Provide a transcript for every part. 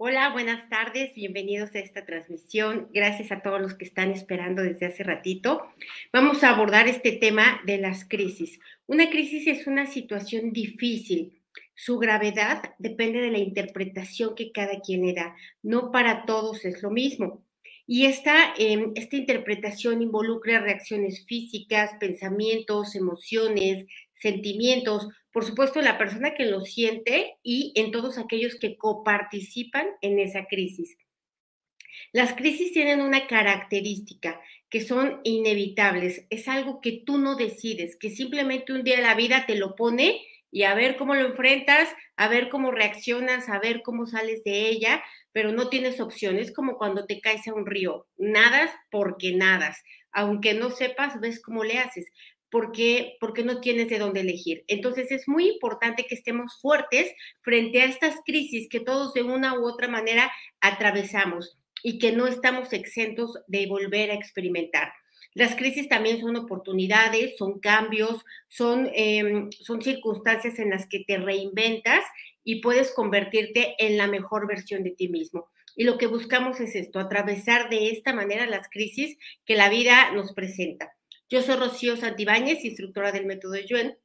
Hola, buenas tardes, bienvenidos a esta transmisión. Gracias a todos los que están esperando desde hace ratito. Vamos a abordar este tema de las crisis. Una crisis es una situación difícil. Su gravedad depende de la interpretación que cada quien le da. No para todos es lo mismo. Y esta, em, esta interpretación involucra reacciones físicas, pensamientos, emociones, sentimientos, por supuesto, la persona que lo siente y en todos aquellos que coparticipan en esa crisis. Las crisis tienen una característica que son inevitables, es algo que tú no decides, que simplemente un día la vida te lo pone y a ver cómo lo enfrentas, a ver cómo reaccionas, a ver cómo sales de ella, pero no tienes opciones como cuando te caes a un río, nadas porque nadas, aunque no sepas, ves cómo le haces porque, porque no tienes de dónde elegir. Entonces es muy importante que estemos fuertes frente a estas crisis que todos de una u otra manera atravesamos y que no estamos exentos de volver a experimentar. Las crisis también son oportunidades, son cambios, son, em, son circunstancias en las que te reinventas y puedes convertirte en la mejor versión de ti mismo. Y lo que buscamos es esto, atravesar de esta manera las crisis que la vida nos presenta. Yo soy Rocío Santibáñez, instructora del método Yuen,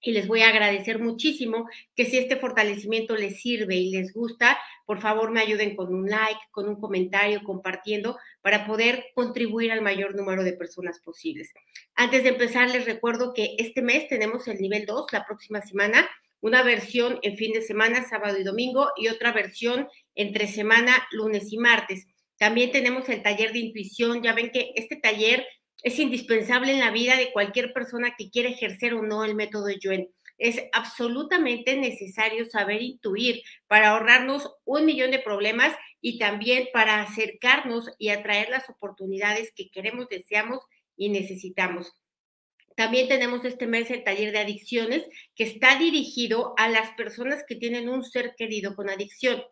y les voy a agradecer muchísimo que si este fortalecimiento les sirve y les gusta, por favor me ayuden con un like, con un comentario, compartiendo para poder contribuir al mayor número de personas posibles. Antes de empezar, les recuerdo que este mes tenemos el nivel 2, la próxima semana, una versión en fin de semana, sábado y domingo, y otra versión entre semana, lunes y martes. También tenemos el taller de intuición. Ya ven que este taller es indispensable en la vida de cualquier persona que quiera ejercer o no el método Yuen. Es absolutamente necesario saber intuir para ahorrarnos un millón de problemas y también para acercarnos y atraer las oportunidades que queremos, deseamos y necesitamos. También tenemos este mes el taller de adicciones que está dirigido a las personas que tienen un ser querido con adicción.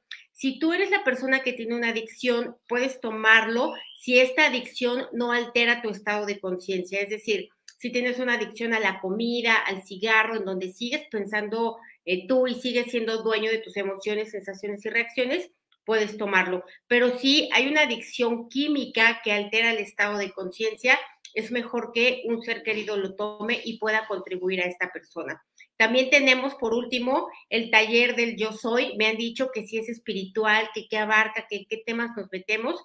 Si tú eres la persona que tiene una adicción, puedes tomarlo si esta adicción no altera tu estado de conciencia. Es decir, si tienes una adicción a la comida, al cigarro, en donde sigues pensando tú y sigues siendo dueño de tus emociones, sensaciones y reacciones, puedes tomarlo. Pero si hay una adicción química que altera el estado de conciencia, es mejor que un ser querido lo tome y pueda contribuir a esta persona. También tenemos, por último, el taller del yo soy. Me han dicho que si es espiritual, que qué abarca, que qué temas nos metemos.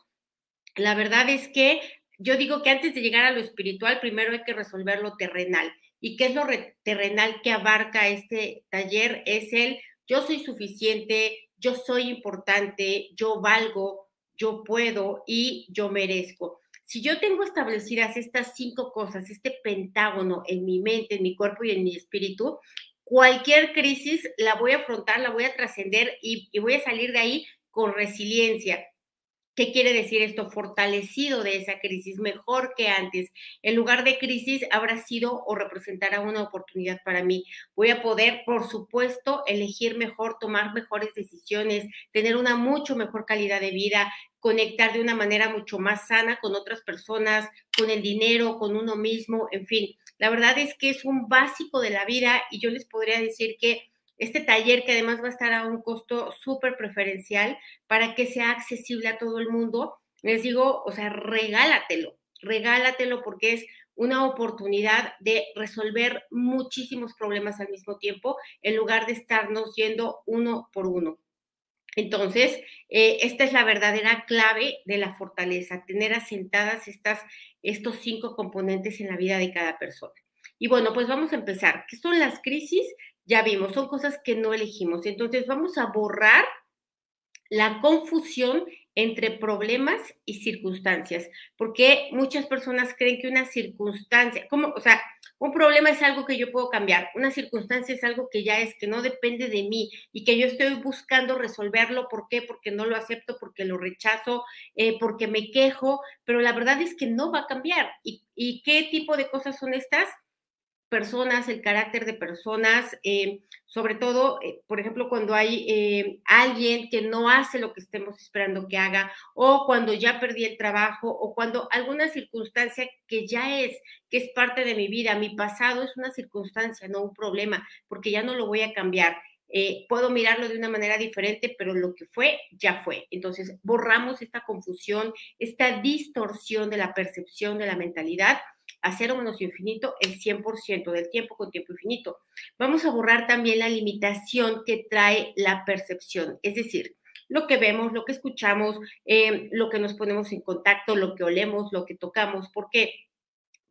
La verdad es que yo digo que antes de llegar a lo espiritual, primero hay que resolver lo terrenal. ¿Y qué es lo terrenal que abarca este taller? Es el yo soy suficiente, yo soy importante, yo valgo, yo puedo y yo merezco. Si yo tengo establecidas estas cinco cosas, este pentágono en mi mente, en mi cuerpo y en mi espíritu, cualquier crisis la voy a afrontar, la voy a trascender y, voy a salir de ahí con resiliencia. ¿Qué quiere decir esto? Fortalecido de esa crisis, mejor que antes. En lugar de crisis, habrá sido o representará una oportunidad para mí. Voy a poder, por supuesto, elegir mejor, tomar mejores decisiones, tener una mucho mejor calidad de vida, conectar de una manera mucho más sana con otras personas, con el dinero, con uno mismo, en fin. La verdad es que es un básico de la vida y yo les podría decir que este taller, que además va a estar a un costo súper preferencial para que sea accesible a todo el mundo, les digo, o sea, regálatelo, regálatelo porque es una oportunidad de resolver muchísimos problemas al mismo tiempo en lugar de estarnos yendo uno por uno. Entonces, eh, esta es la verdadera clave de la fortaleza, tener asentadas estas, estos cinco componentes en la vida de cada persona. Y bueno, pues vamos a empezar. ¿Qué son las crisis? Ya vimos, son cosas que no elegimos. Entonces, vamos a borrar la confusión entre problemas y circunstancias, porque muchas personas creen que una circunstancia, como, o sea, un problema es algo que yo puedo cambiar, una circunstancia es algo que ya es, que no depende de mí y que yo estoy buscando resolverlo. ¿Por qué? Porque no lo acepto, porque lo rechazo, eh, porque me quejo, pero la verdad es que no va a cambiar. ¿Y, ¿Y qué tipo de cosas son estas? Personas, el carácter de personas, eh, sobre todo, eh, por ejemplo, cuando hay eh, alguien que no hace lo que estemos esperando que haga, o cuando ya perdí el trabajo, o cuando alguna circunstancia que ya es, que es parte de mi vida, mi pasado es una circunstancia, no un problema, porque ya no lo voy a cambiar. puedo mirarlo de una manera diferente, pero lo que fue, ya fue. Entonces, borramos esta confusión, esta distorsión de la percepción de la mentalidad a cero menos infinito el 100% del tiempo con tiempo infinito. Vamos a borrar también la limitación que trae la percepción, es decir, lo que vemos, lo que escuchamos, eh, lo que nos ponemos en contacto, lo que olemos, lo que tocamos, porque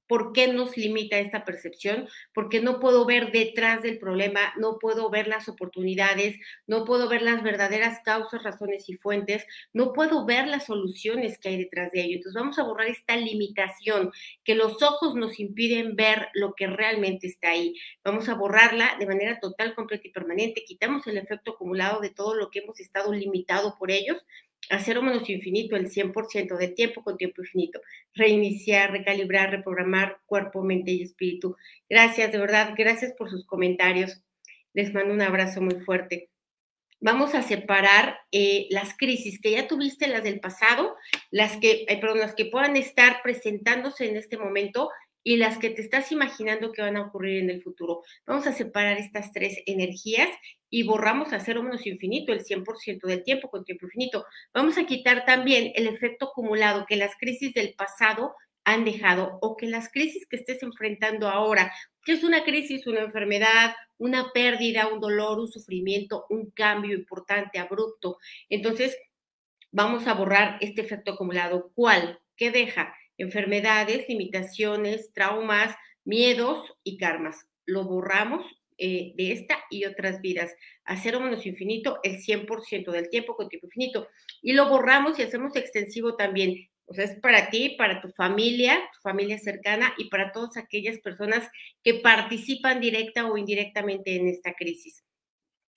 ¿Por qué nos limita esta percepción? Porque no puedo ver detrás del problema, no puedo ver las oportunidades, no puedo ver las verdaderas causas, razones y fuentes, no puedo ver las soluciones que hay detrás de ello. Entonces vamos a borrar esta limitación que los ojos nos impiden ver lo que realmente está ahí. Vamos a borrarla de manera total, completa y permanente. Quitamos el efecto acumulado de todo lo que hemos estado limitado por ellos a cero menos infinito el 100% de tiempo con tiempo infinito. Reiniciar, recalibrar, reprogramar cuerpo, mente y espíritu. Gracias, de verdad, gracias por sus comentarios. Les mando un abrazo muy fuerte. Vamos a separar eh, las crisis que ya tuviste, las del pasado, las que, perdón, las que puedan estar presentándose en este momento y las que te estás imaginando que van a ocurrir en el futuro. Vamos a separar estas tres energías y borramos a cero menos infinito el 100% del tiempo con tiempo infinito. Vamos a quitar también el efecto acumulado que las crisis del pasado han dejado o que las crisis que estés enfrentando ahora, que es una crisis, una enfermedad, una pérdida, un dolor, un sufrimiento, un cambio importante, abrupto. Entonces, vamos a borrar este efecto acumulado. ¿Cuál? ¿Qué deja? Enfermedades, limitaciones, traumas, miedos y karmas. Lo borramos eh, de esta y otras vidas a infinito el 100% del tiempo con tiempo infinito. Y lo borramos y hacemos extensivo también. O sea, es para ti, para tu familia, tu familia cercana y para todas aquellas personas que participan directa o indirectamente en esta crisis.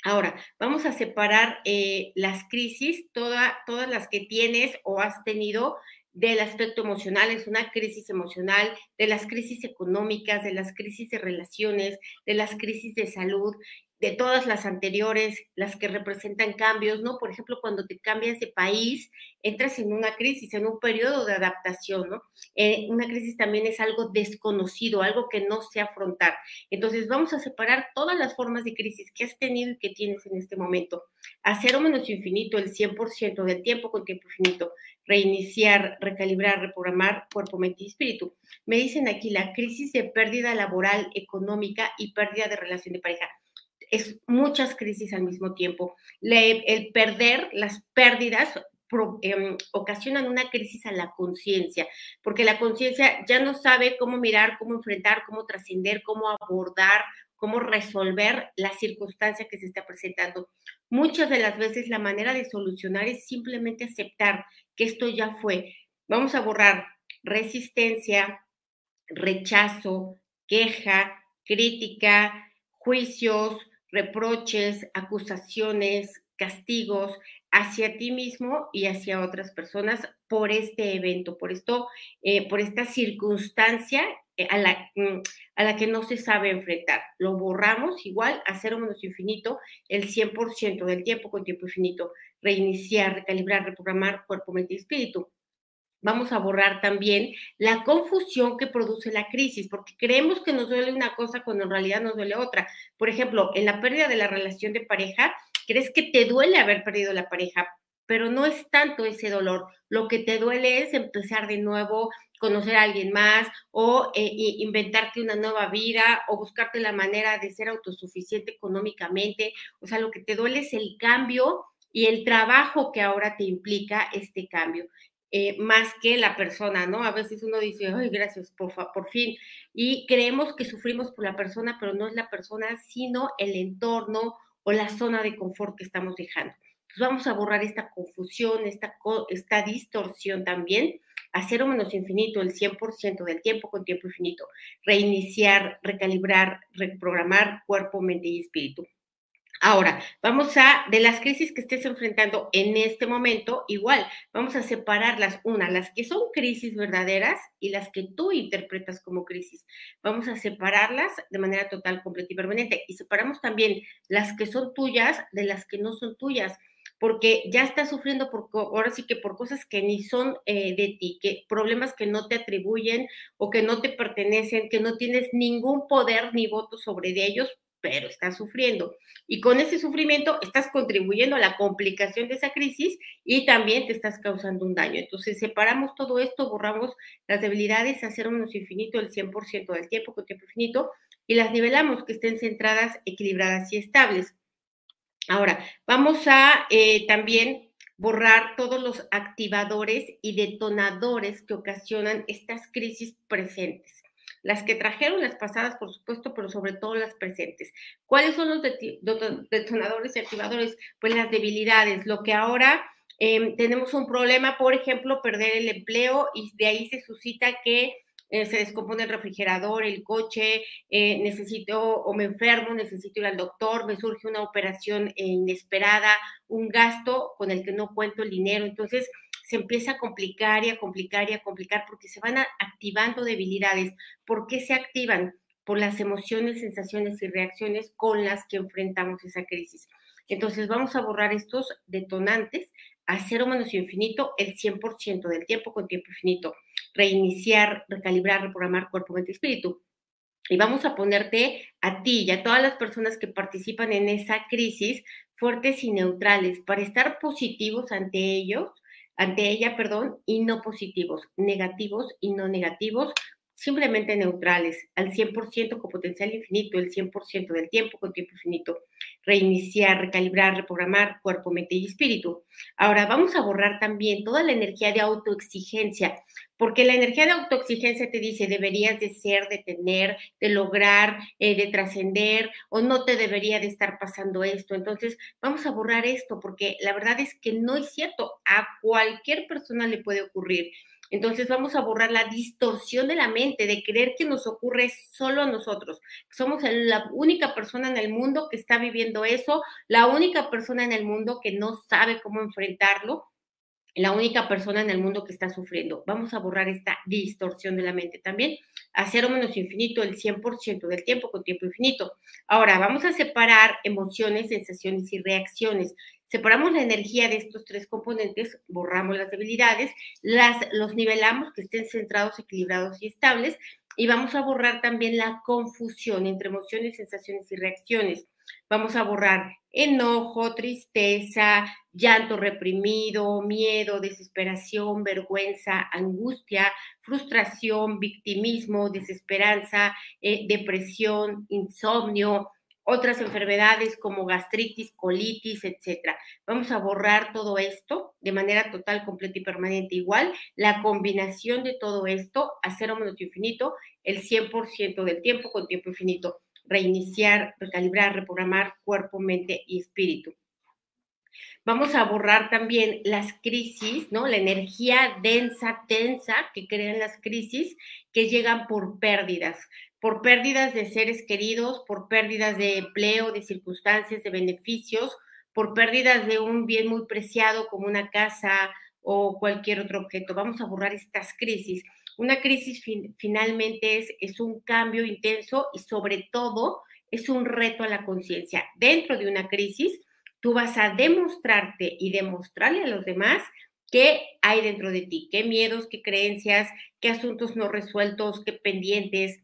Ahora, vamos a separar eh, las crisis, toda, todas las que tienes o has tenido del aspecto emocional, es una crisis emocional, de las crisis económicas, de las crisis de relaciones, de las crisis de salud, de todas las anteriores, las que representan cambios, ¿no? Por ejemplo, cuando te cambias de país, entras en una crisis, en un periodo de adaptación, ¿no? Eh, una crisis también es algo desconocido, algo que no sé afrontar. Entonces, vamos a separar todas las formas de crisis que has tenido y que tienes en este momento. A cero menos infinito, el 100% del tiempo con tiempo infinito. Reiniciar, recalibrar, reprogramar cuerpo, mente y espíritu. Me dicen aquí la crisis de pérdida laboral, económica y pérdida de relación de pareja es muchas crisis al mismo tiempo. el perder, las pérdidas em, ocasionan una crisis a la conciencia, porque la conciencia ya no sabe cómo mirar, cómo enfrentar, cómo trascender, cómo abordar, cómo resolver la circunstancia que se está presentando. Muchas de las veces la manera de solucionar es simplemente aceptar que esto ya fue. Vamos a borrar resistencia, rechazo, queja, crítica, juicios, reproches, acusaciones, castigos hacia ti mismo y hacia otras personas por este evento, por esto, eh, por esta circunstancia eh, a, la, mm, a la que no se sabe enfrentar. Lo borramos igual a cero menos infinito el 100% del tiempo con tiempo infinito. Reiniciar, recalibrar, reprogramar cuerpo, mente y espíritu vamos a borrar también la confusión que produce la crisis, porque creemos que nos duele una cosa cuando en realidad nos duele otra. Por ejemplo, en la pérdida de la relación de pareja, crees que te duele haber perdido la pareja, pero no es tanto ese dolor. Lo que te duele es empezar de nuevo, conocer a alguien más o eh, inventarte una nueva vida o buscarte la manera de ser autosuficiente económicamente. O sea, lo que te duele es el cambio y el trabajo que ahora te implica este cambio. Eh, más que la persona, ¿no? A veces uno dice, ay, gracias, por, por fin. Y creemos que sufrimos por la persona, pero no es la persona, sino el entorno o la zona de confort que estamos dejando. Entonces vamos a borrar esta confusión, esta, esta distorsión también, a cero menos infinito, el 100% del tiempo con tiempo infinito. Reiniciar, recalibrar, reprogramar cuerpo, mente y espíritu. Ahora, vamos a, de las crisis que estés enfrentando en este momento, igual, vamos a separarlas, una, las que son crisis verdaderas y las que tú interpretas como crisis. Vamos a separarlas de manera total, completa y permanente. Y separamos también las que son tuyas de las que no son tuyas porque ya estás sufriendo por, ahora sí que por cosas que ni son eh, de ti, que problemas que no te atribuyen o que no te pertenecen, que no tienes ningún poder ni voto sobre de ellos, pero estás sufriendo. Y con ese sufrimiento estás contribuyendo a la complicación de esa crisis y también te estás causando un daño. Entonces, separamos todo esto, borramos las debilidades, hacer menos infinito el 100% del tiempo con tiempo infinito y las nivelamos, que estén centradas, equilibradas y estables. Ahora, vamos a eh, también borrar todos los activadores y detonadores que ocasionan estas crisis presentes. Las que trajeron las pasadas, por supuesto, pero sobre todo las presentes. ¿Cuáles son los detonadores y activadores? Pues las debilidades, lo que ahora em, tenemos un problema, por ejemplo, perder el empleo y de ahí se suscita que eh, se descompone el refrigerador, el coche, eh, necesito o me enfermo, necesito ir al doctor, me surge una operación inesperada, un gasto con el que no cuento el dinero. Entonces se empieza a complicar y a complicar y a complicar porque se van activando debilidades. ¿Por qué se activan? Por las emociones, sensaciones y reacciones con las que enfrentamos esa crisis. Entonces vamos a borrar estos detonantes a cero menos infinito el 100% del tiempo con tiempo infinito reiniciar, recalibrar, reprogramar cuerpo, mente y espíritu. Y vamos a ponerte a ti y a todas las personas que participan en esa crisis fuertes y neutrales para estar positivos ante ellos, ante ella, perdón, y no positivos, negativos y no negativos, simplemente neutrales, al 100% con potencial infinito, el 100% del tiempo con tiempo infinito, reiniciar, recalibrar, reprogramar cuerpo, mente y espíritu. Ahora vamos a borrar también toda la energía de autoexigencia, porque la energía de autoexigencia te dice deberías de ser, de tener, de lograr, eh, de trascender, o no te debería de estar pasando esto. Entonces, vamos a borrar esto, porque la verdad es que no es cierto, a cualquier persona le puede ocurrir. Entonces vamos a borrar la distorsión de la mente, de creer que nos ocurre solo a nosotros. Somos la única persona en el mundo que está viviendo eso, la única persona en el mundo que no sabe cómo enfrentarlo, la única persona en el mundo que está sufriendo. Vamos a borrar esta distorsión de la mente también. A cero menos infinito el 100% del tiempo con tiempo infinito. Ahora, vamos a separar emociones, sensaciones y reacciones. Separamos la energía de estos tres componentes, borramos las debilidades, las, los nivelamos que estén centrados, equilibrados y estables, y vamos a borrar también la confusión entre emociones, sensaciones y reacciones. Vamos a borrar enojo, tristeza, llanto reprimido, miedo, desesperación, vergüenza, angustia, frustración, victimismo, desesperanza, eh, depresión, insomnio, otras enfermedades como gastritis, colitis, etcétera. Vamos a borrar todo esto de manera total, completa y permanente igual. La combinación de todo esto a cero menos infinito, el 100% del tiempo con tiempo infinito. Reiniciar, recalibrar, reprogramar cuerpo, mente y espíritu. Vamos a borrar también las crisis, ¿no? La energía densa, tensa que crean las crisis que llegan por pérdidas por pérdidas de seres queridos, por pérdidas de empleo, de circunstancias, de beneficios, por pérdidas de un bien muy preciado como una casa o cualquier otro objeto. Vamos a borrar estas crisis. Una crisis finalmente es, es un cambio intenso y sobre todo es un reto a la conciencia. Dentro de una crisis, tú vas a demostrarte y demostrarle a los demás qué hay dentro de ti, qué miedos, qué creencias, qué asuntos no resueltos, qué pendientes,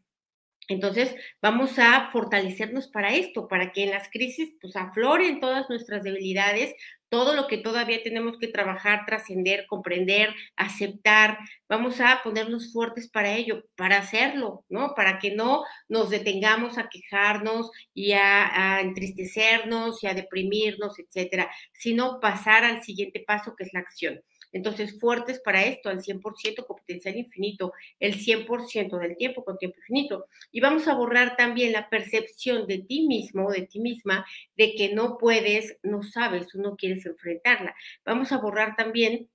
entonces, vamos a fortalecernos para esto, para que en las crisis pues afloren todas nuestras debilidades, todo lo que todavía tenemos que trabajar, trascender, comprender, aceptar. Vamos a ponernos fuertes para ello, para hacerlo, ¿no? Para que no nos detengamos a quejarnos y a, entristecernos y a deprimirnos, etcétera, sino pasar al siguiente paso que es la acción. Entonces, fuertes para esto, al 100% con potencial infinito, el 100% del tiempo con tiempo infinito. Y vamos a borrar también la percepción de ti mismo de ti misma de que no puedes, no sabes no quieres enfrentarla. Vamos a borrar también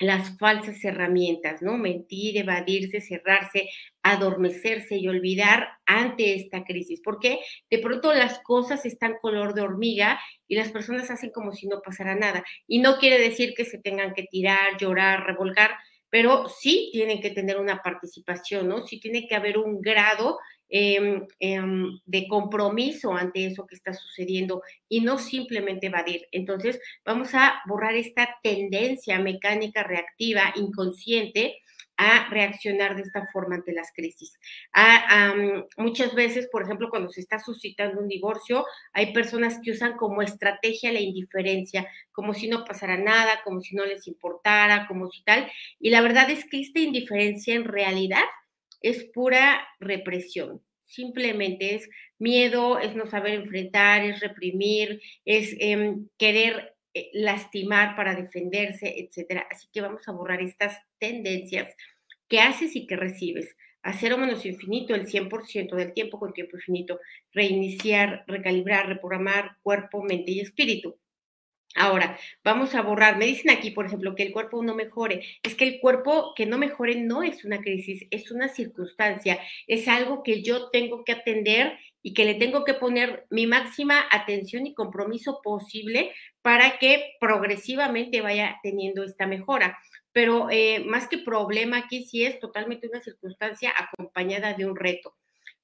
las falsas herramientas, ¿no? Mentir, evadirse, cerrarse, adormecerse y olvidar ante esta crisis, porque de pronto las cosas están color de hormiga y las personas hacen como si no pasara nada. Y no quiere decir que se tengan que tirar, llorar, revolgar, pero sí tienen que tener una participación, ¿no? Sí tiene que haber un grado Em, em, de compromiso ante eso que está sucediendo y no simplemente evadir. Entonces, vamos a borrar esta tendencia mecánica reactiva inconsciente a reaccionar de esta forma ante las crisis. A, muchas veces, por ejemplo, cuando se está suscitando un divorcio, hay personas que usan como estrategia la indiferencia, como si no pasara nada, como si no les importara, como si tal. Y la verdad es que esta indiferencia en realidad es pura represión. Simplemente es miedo, es no saber enfrentar, es reprimir, es em, querer eh, lastimar para defenderse, etcétera. Así que vamos a borrar estas tendencias que haces y que recibes. A cero menos infinito, el 100% del tiempo con tiempo infinito. Reiniciar, recalibrar, reprogramar cuerpo, mente y espíritu. Ahora, vamos a borrar. Me dicen aquí, por ejemplo, que el cuerpo no mejore. Es que el cuerpo que no mejore no es una crisis, es una circunstancia, es algo que yo tengo que atender y que le tengo que poner mi máxima atención y compromiso posible para que progresivamente vaya teniendo esta mejora. Pero eh, más que problema aquí sí es totalmente una circunstancia acompañada de un reto.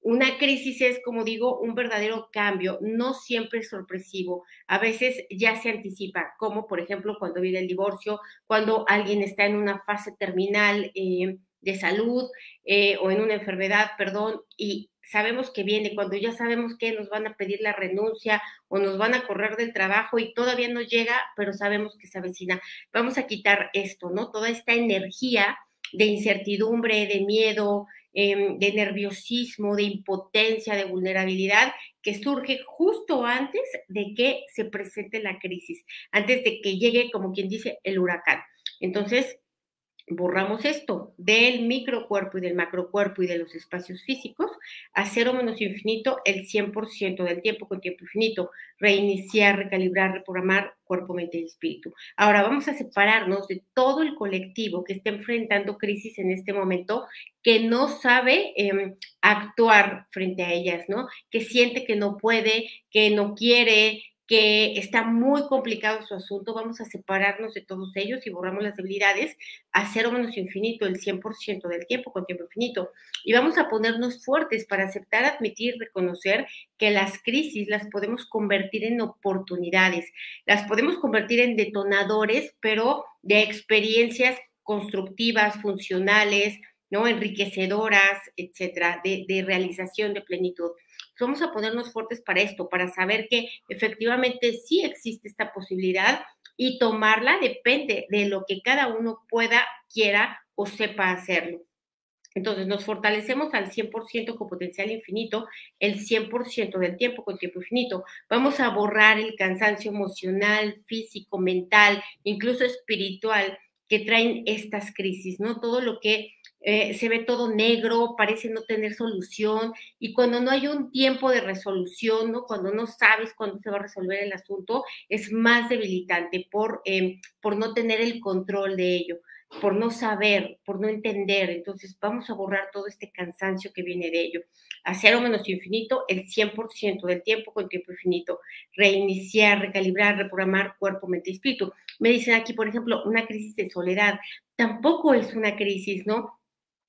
Una crisis es, como digo, un verdadero cambio, no siempre es sorpresivo, a veces ya se anticipa, como por ejemplo cuando viene el divorcio, cuando alguien está en una fase terminal eh, de salud eh, o en una enfermedad, perdón, y sabemos que viene, cuando ya sabemos que nos van a pedir la renuncia o nos van a correr del trabajo y todavía no llega, pero sabemos que se avecina. Vamos a quitar esto, ¿no? Toda esta energía de incertidumbre, de miedo, em, de nerviosismo, de impotencia, de vulnerabilidad, que surge justo antes de que se presente la crisis, antes de que llegue, como quien dice, el huracán. Entonces, borramos esto del microcuerpo y del macrocuerpo y de los espacios físicos a cero menos infinito el 100% del tiempo con tiempo infinito, reiniciar, recalibrar, reprogramar cuerpo, mente y espíritu. Ahora vamos a separarnos de todo el colectivo que está enfrentando crisis en este momento, que no sabe em, actuar frente a ellas, ¿no? Que siente que no puede, que no quiere, que está muy complicado su asunto, vamos a separarnos de todos ellos y borramos las debilidades a cero menos infinito, el 100% del tiempo con tiempo infinito. Y vamos a ponernos fuertes para aceptar, admitir, reconocer que las crisis las podemos convertir en oportunidades, las podemos convertir en detonadores, pero de experiencias constructivas, funcionales, ¿no? Enriquecedoras, etcétera, de, de realización, de plenitud vamos a ponernos fuertes para esto, para saber que efectivamente sí existe esta posibilidad y tomarla depende de lo que cada uno pueda, quiera o sepa hacerlo. Entonces nos fortalecemos al 100% con potencial infinito, el 100% del tiempo con tiempo infinito. Vamos a borrar el cansancio emocional, físico, mental, incluso espiritual que traen estas crisis, ¿no? Todo lo que eh, se ve todo negro, parece no tener solución, y cuando no hay un tiempo de resolución, ¿no? Cuando no sabes cuándo se va a resolver el asunto, es más debilitante por, em, por no tener el control de ello por no saber, por no entender. Entonces vamos a borrar todo este cansancio que viene de ello. A cero menos infinito, el 100% del tiempo con tiempo infinito. Reiniciar, recalibrar, reprogramar cuerpo, mente y espíritu. Me dicen aquí, por ejemplo, una crisis de soledad. Tampoco es una crisis, ¿no?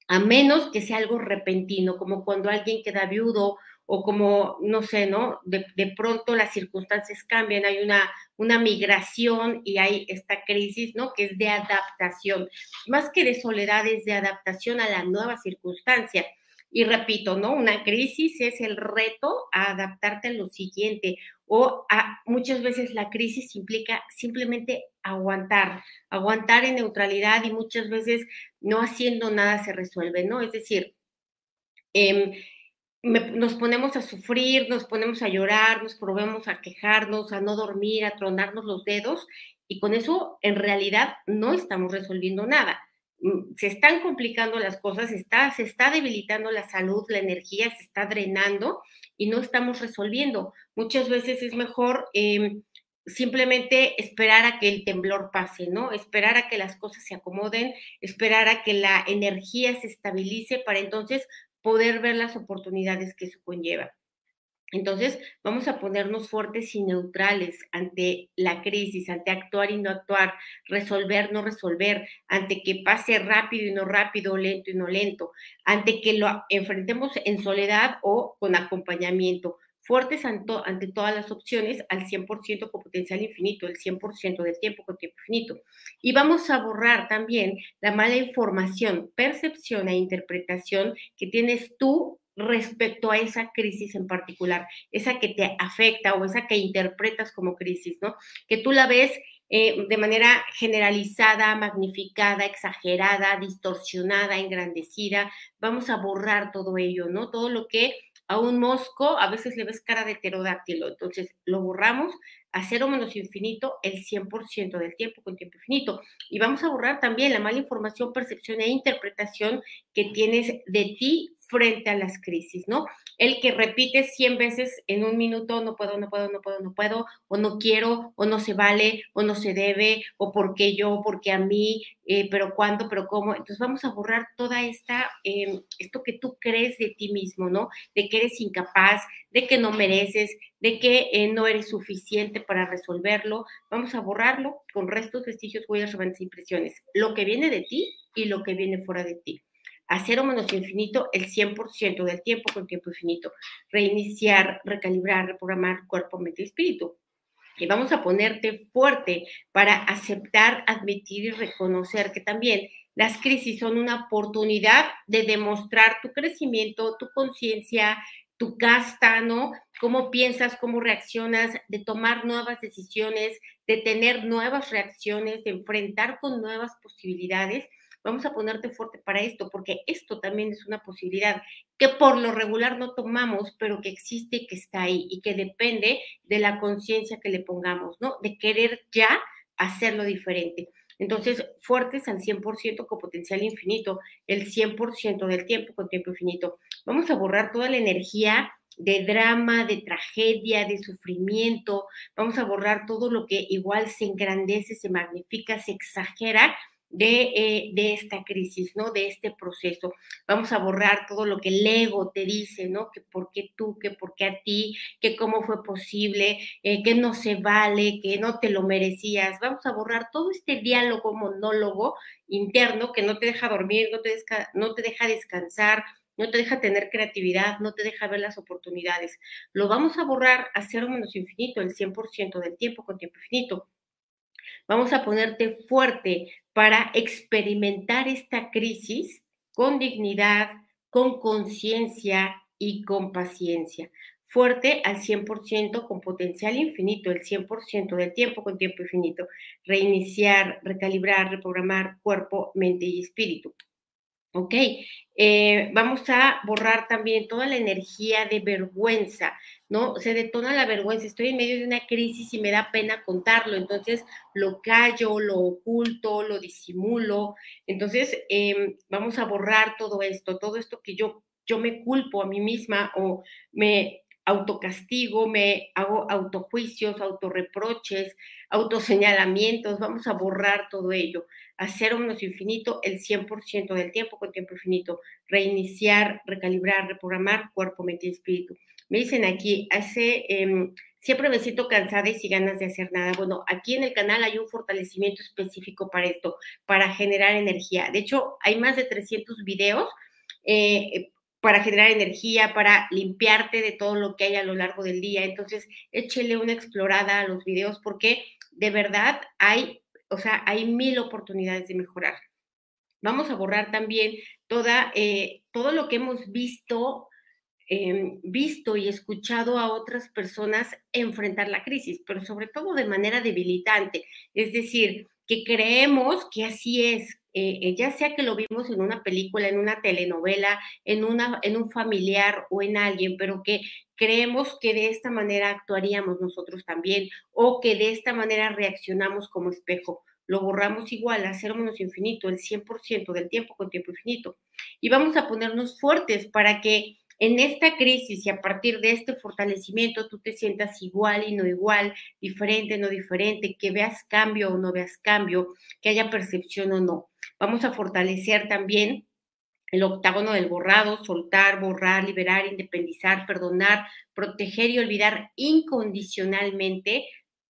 A menos que sea algo repentino, como cuando alguien queda viudo o como, no sé, ¿no? De, pronto las circunstancias cambian, hay una, una migración y hay esta crisis, ¿no? Que es de adaptación. Más que de soledad, es de adaptación a la nueva circunstancia. Y repito, ¿no? Una crisis es el reto a adaptarte a lo siguiente o a, muchas veces la crisis implica simplemente aguantar, aguantar en neutralidad y muchas veces no haciendo nada se resuelve, ¿no? Es decir, eh, nos ponemos a sufrir, nos ponemos a llorar, nos probemos a quejarnos, a no dormir, a tronarnos los dedos y con eso en realidad no estamos resolviendo nada. Mm, se están complicando las cosas, está, se está debilitando la salud, la energía se está drenando y no estamos resolviendo. Muchas veces es mejor em, simplemente esperar a que el temblor pase, ¿no? Esperar a que las cosas se acomoden, esperar a que la energía se estabilice para entonces poder ver las oportunidades que eso conlleva. Entonces, vamos a ponernos fuertes y neutrales ante la crisis, ante actuar y no actuar, resolver, no resolver, ante que pase rápido y no rápido, lento y no lento, ante que lo enfrentemos en soledad o con acompañamiento, fuertes ante, todas las opciones al 100% con potencial infinito, el 100% del tiempo con tiempo infinito. Y vamos a borrar también la mala información, percepción e interpretación que tienes tú respecto a esa crisis en particular, esa que te afecta o esa que interpretas como crisis, ¿no? Que tú la ves eh, de manera generalizada, magnificada, exagerada, distorsionada, engrandecida. Vamos a borrar todo ello, ¿no? Todo lo que a un mosco a veces le ves cara de pterodáctilo. Entonces lo borramos a cero menos infinito el 100% del tiempo con tiempo infinito. Y vamos a borrar también la mala información, percepción e interpretación que tienes de ti frente a las crisis, ¿no? El que repite 100 veces en un minuto, no puedo, no puedo, no puedo, no puedo, o no quiero, o no se vale, o no se debe, o porque yo, porque a mí, eh, pero cuándo, pero cómo. Entonces vamos a borrar toda esta, em, esto que tú crees de ti mismo, ¿no? De que eres incapaz, de que no mereces, de que eh, no eres suficiente para resolverlo. Vamos a borrarlo con restos, vestigios, huellas, remanentes, impresiones. Lo que viene de ti y lo que viene fuera de ti a cero menos infinito el 100% del tiempo con tiempo infinito. Reiniciar, recalibrar, reprogramar cuerpo, mente y espíritu. Y vamos a ponerte fuerte para aceptar, admitir y reconocer que también las crisis son una oportunidad de demostrar tu crecimiento, tu conciencia, tu casta, ¿no? Cómo piensas, cómo reaccionas, de tomar nuevas decisiones, de tener nuevas reacciones, de enfrentar con nuevas posibilidades vamos a ponerte fuerte para esto, porque esto también es una posibilidad que por lo regular no tomamos, pero que existe y que está ahí y que depende de la conciencia que le pongamos, ¿no? De querer ya hacerlo diferente. Entonces, fuertes al 100% con potencial infinito, el 100% del tiempo con tiempo infinito. Vamos a borrar toda la energía de drama, de tragedia, de sufrimiento. Vamos a borrar todo lo que igual se engrandece, se magnifica, se exagera eh, de, esta crisis, ¿no? De este proceso. Vamos a borrar todo lo que el ego te dice, ¿no? Que por qué tú, que por qué a ti, que cómo fue posible, eh, que no se vale, que no te lo merecías. Vamos a borrar todo este diálogo, monólogo interno que no te deja dormir, no te, no te deja descansar, no te deja tener creatividad, no te deja ver las oportunidades. Lo vamos a borrar a cero menos infinito, el 100% del tiempo con tiempo infinito. Vamos a ponerte fuerte para experimentar esta crisis con dignidad, con conciencia y con paciencia. Fuerte al 100% con potencial infinito, el 100% del tiempo con tiempo infinito. Reiniciar, recalibrar, reprogramar cuerpo, mente y espíritu. ¿Ok? Eh, vamos a borrar también toda la energía de vergüenza, ¿no? Se detona la vergüenza, estoy en medio de una crisis y me da pena contarlo, entonces lo callo, lo oculto, lo disimulo. Entonces, em, vamos a borrar todo esto, todo esto que yo, yo me culpo a mí misma o me autocastigo, me hago autojuicios, autorreproches, autoseñalamientos, vamos a borrar todo ello a cero menos infinito el 100% del tiempo con tiempo infinito, reiniciar, recalibrar, reprogramar cuerpo, mente y espíritu. Me dicen aquí, hace, em, siempre me siento cansada y sin ganas de hacer nada. Bueno, aquí en el canal hay un fortalecimiento específico para esto, para generar energía. De hecho, hay más de 300 videos eh, para generar energía, para limpiarte de todo lo que hay a lo largo del día. Entonces, échele una explorada a los videos porque de verdad hay o sea, hay mil oportunidades de mejorar. Vamos a borrar también toda, eh, todo lo que hemos visto, em, visto y escuchado a otras personas enfrentar la crisis, pero sobre todo de manera debilitante. Es decir, que creemos que así es, eh, eh, ya sea que lo vimos en una película, en una telenovela, en, una, en un familiar o en alguien, pero que creemos que de esta manera actuaríamos nosotros también o que de esta manera reaccionamos como espejo. Lo borramos igual a cero menos infinito, el 100% del tiempo con tiempo infinito. Y vamos a ponernos fuertes para que en esta crisis y a partir de este fortalecimiento tú te sientas igual y no igual, diferente, no diferente, que veas cambio o no veas cambio, que haya percepción o no. Vamos a fortalecer también el octágono del borrado, soltar, borrar, liberar, independizar, perdonar, proteger y olvidar incondicionalmente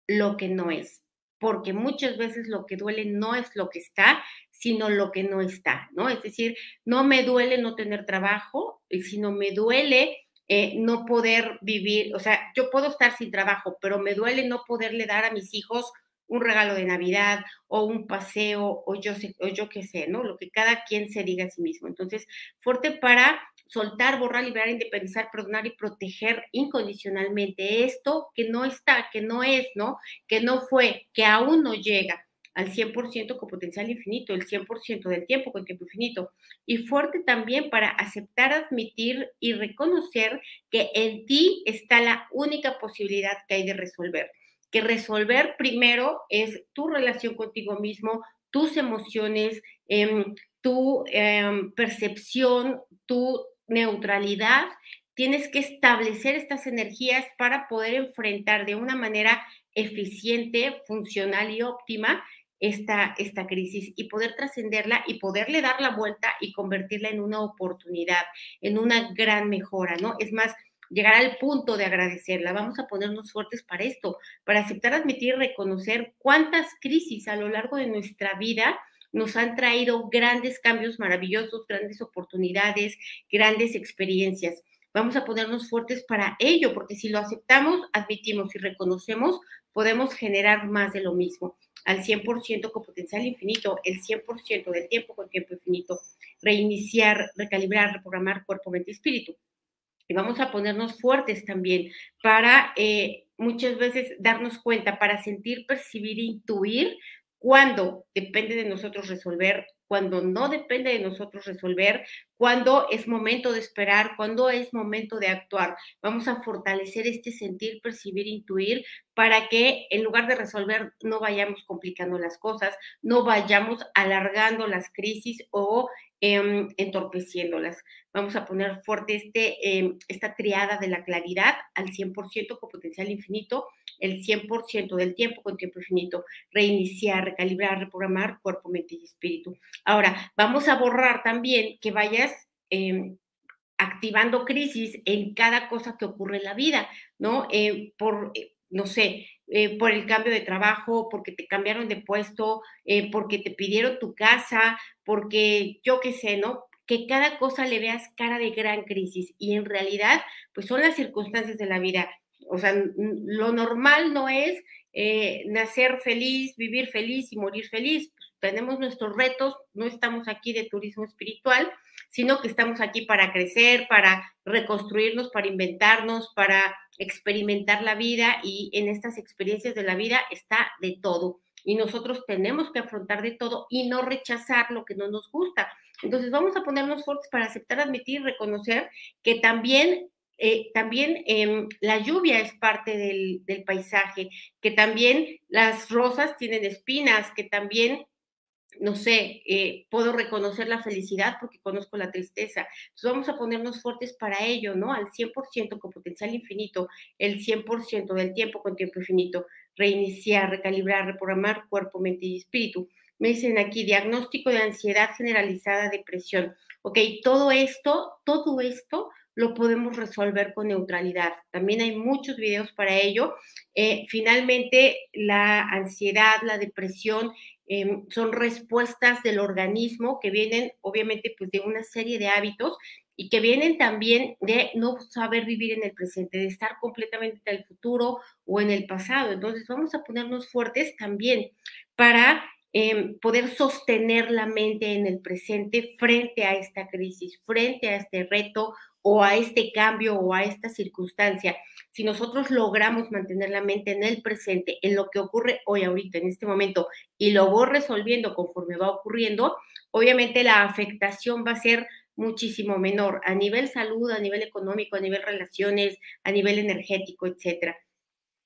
lo que no es. Porque muchas veces lo que duele no es lo que está, sino lo que no está, ¿no? Es decir, no me duele no tener trabajo, sino me duele eh, no poder vivir, o sea, yo puedo estar sin trabajo, pero me duele no poderle dar a mis hijos un regalo de Navidad o un paseo o yo sé, o yo qué sé, ¿no? Lo que cada quien se diga a sí mismo. Entonces, fuerte para soltar, borrar, liberar, independizar, perdonar y proteger incondicionalmente esto que no está, que no es, ¿no? Que no fue, que aún no llega al 100% con potencial infinito, el 100% del tiempo con tiempo infinito. Y fuerte también para aceptar, admitir y reconocer que en ti está la única posibilidad que hay de resolver. Que resolver primero es tu relación contigo mismo, tus emociones, em, tu em, percepción, tu neutralidad. Tienes que establecer estas energías para poder enfrentar de una manera eficiente, funcional y óptima esta, esta crisis y poder trascenderla y poderle dar la vuelta y convertirla en una oportunidad, en una gran mejora, ¿no? Es más, llegar al punto de agradecerla. Vamos a ponernos fuertes para esto, para aceptar, admitir y reconocer cuántas crisis a lo largo de nuestra vida nos han traído grandes cambios maravillosos, grandes oportunidades, grandes experiencias. Vamos a ponernos fuertes para ello, porque si lo aceptamos, admitimos y reconocemos, podemos generar más de lo mismo al 100% con potencial infinito, el 100% del tiempo con tiempo infinito, reiniciar, recalibrar, reprogramar cuerpo, mente y espíritu. Y vamos a ponernos fuertes también para eh, muchas veces darnos cuenta, para sentir, percibir, intuir cuando depende de nosotros resolver cuando no depende de nosotros resolver, cuando es momento de esperar, cuando es momento de actuar. Vamos a fortalecer este sentir, percibir, intuir para que en lugar de resolver no vayamos complicando las cosas, no vayamos alargando las crisis o em, entorpeciéndolas. Vamos a poner fuerte este, em, esta triada de la claridad al 100% con potencial infinito el 100% del tiempo con tiempo infinito, reiniciar, recalibrar, reprogramar cuerpo, mente y espíritu. Ahora, vamos a borrar también que vayas em, activando crisis en cada cosa que ocurre en la vida, ¿no? Eh, por, eh, no sé, eh, por el cambio de trabajo, porque te cambiaron de puesto, porque te pidieron tu casa, porque yo qué sé, ¿no? que cada cosa le veas cara de gran crisis y en realidad pues son las circunstancias de la vida o sea, lo normal no es eh, nacer feliz, vivir feliz y morir feliz. Pues, tenemos nuestros retos, no estamos aquí de turismo espiritual, sino que estamos aquí para crecer, para reconstruirnos, para inventarnos, para experimentar la vida y en estas experiencias de la vida está de todo. Y nosotros tenemos que afrontar de todo y no rechazar lo que no nos gusta. Entonces vamos a ponernos fuertes para aceptar, admitir, reconocer que también eh, también em, la lluvia es parte del, paisaje, que también las rosas tienen espinas, que también, no sé, eh, puedo reconocer la felicidad porque conozco la tristeza. Entonces vamos a ponernos fuertes para ello, ¿no? Al 100% con potencial infinito, el 100% del tiempo con tiempo infinito, reiniciar, recalibrar, reprogramar cuerpo, mente y espíritu. Me dicen aquí, diagnóstico de ansiedad generalizada, depresión. Ok, todo esto, todo esto lo podemos resolver con neutralidad. También hay muchos videos para ello. Eh, finalmente, la ansiedad, la depresión em, son respuestas del organismo que vienen obviamente pues de una serie de hábitos y que vienen también de no saber vivir en el presente, de estar completamente en el futuro o en el pasado. Entonces vamos a ponernos fuertes también para em, poder sostener la mente en el presente frente a esta crisis, frente a este reto o a este cambio o a esta circunstancia, si nosotros logramos mantener la mente en el presente, en lo que ocurre hoy, ahorita, en este momento, y lo voy resolviendo conforme va ocurriendo, obviamente la afectación va a ser muchísimo menor a nivel salud, a nivel económico, a nivel relaciones, a nivel energético, etcétera.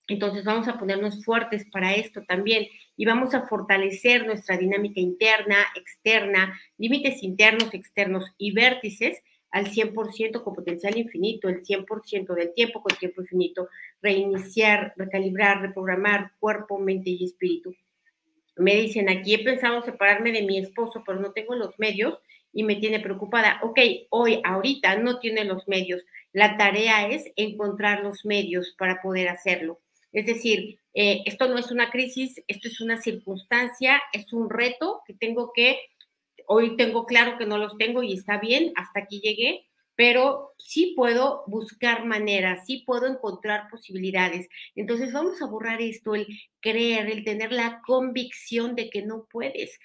Entonces vamos a ponernos fuertes para esto también y vamos a fortalecer nuestra dinámica interna, externa, límites internos, externos y vértices al 100% con potencial infinito, el 100% del tiempo con tiempo infinito, reiniciar, recalibrar, reprogramar cuerpo, mente y espíritu. Me dicen, aquí he pensado separarme de mi esposo, pero no tengo los medios y me tiene preocupada. Ok, hoy, ahorita no tiene los medios. La tarea es encontrar los medios para poder hacerlo. Es decir, eh, esto no es una crisis, esto es una circunstancia, es un reto que tengo que Hoy tengo claro que no los tengo y está bien, hasta aquí llegué, pero sí puedo buscar maneras, sí puedo encontrar posibilidades. Entonces vamos a borrar esto, el creer, el tener la convicción de que no puedes,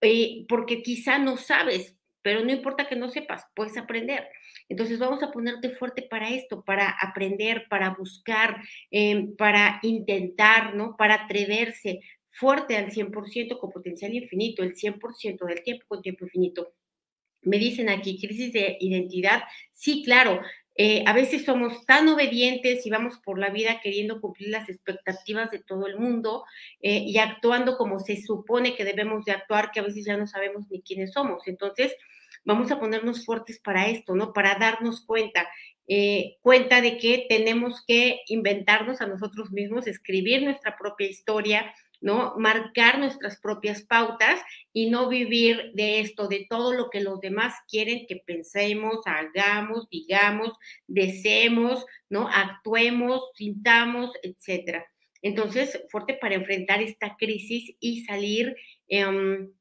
eh, porque quizá no sabes, pero no importa que no sepas, puedes aprender. Entonces vamos a ponerte fuerte para esto, para aprender, para buscar, em, para intentar, ¿no? Para atreverse, fuerte al 100% con potencial infinito, el 100% del tiempo con tiempo infinito. Me dicen aquí, crisis de identidad. Sí, claro, eh, a veces somos tan obedientes y vamos por la vida queriendo cumplir las expectativas de todo el mundo eh, y actuando como se supone que debemos de actuar, que a veces ya no sabemos ni quiénes somos. Entonces, vamos a ponernos fuertes para esto, ¿no? Para darnos cuenta, eh, cuenta de que tenemos que inventarnos a nosotros mismos, escribir nuestra propia historia, ¿no? Marcar nuestras propias pautas y no vivir de esto, de todo lo que los demás quieren que pensemos, hagamos, digamos, deseemos, ¿no? Actuemos, sintamos, etcétera. Entonces, fuerte para enfrentar esta crisis y salir em,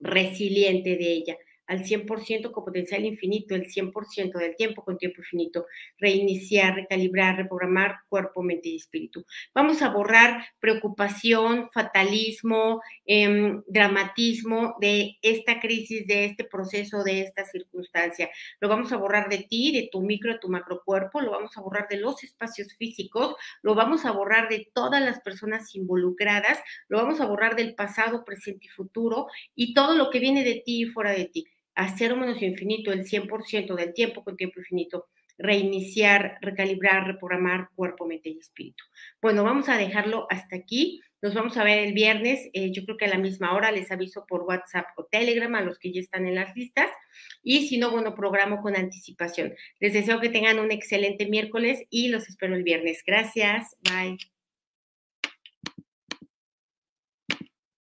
resiliente de ella al 100% con potencial infinito, el 100% del tiempo con tiempo infinito, reiniciar, recalibrar, reprogramar cuerpo, mente y espíritu. Vamos a borrar preocupación, fatalismo, em, dramatismo de esta crisis, de este proceso, de esta circunstancia. Lo vamos a borrar de ti, de tu micro, de tu macro cuerpo, lo vamos a borrar de los espacios físicos, lo vamos a borrar de todas las personas involucradas, lo vamos a borrar del pasado, presente y futuro y todo lo que viene de ti y fuera de ti a cero menos infinito el 100% del tiempo con tiempo infinito, reiniciar, recalibrar, reprogramar cuerpo, mente y espíritu. Bueno, vamos a dejarlo hasta aquí. Nos vamos a ver el viernes, eh, yo creo que a la misma hora, les aviso por WhatsApp o Telegram a los que ya están en las listas. Y si no, bueno, programo con anticipación. Les deseo que tengan un excelente miércoles y los espero el viernes. Gracias. Bye.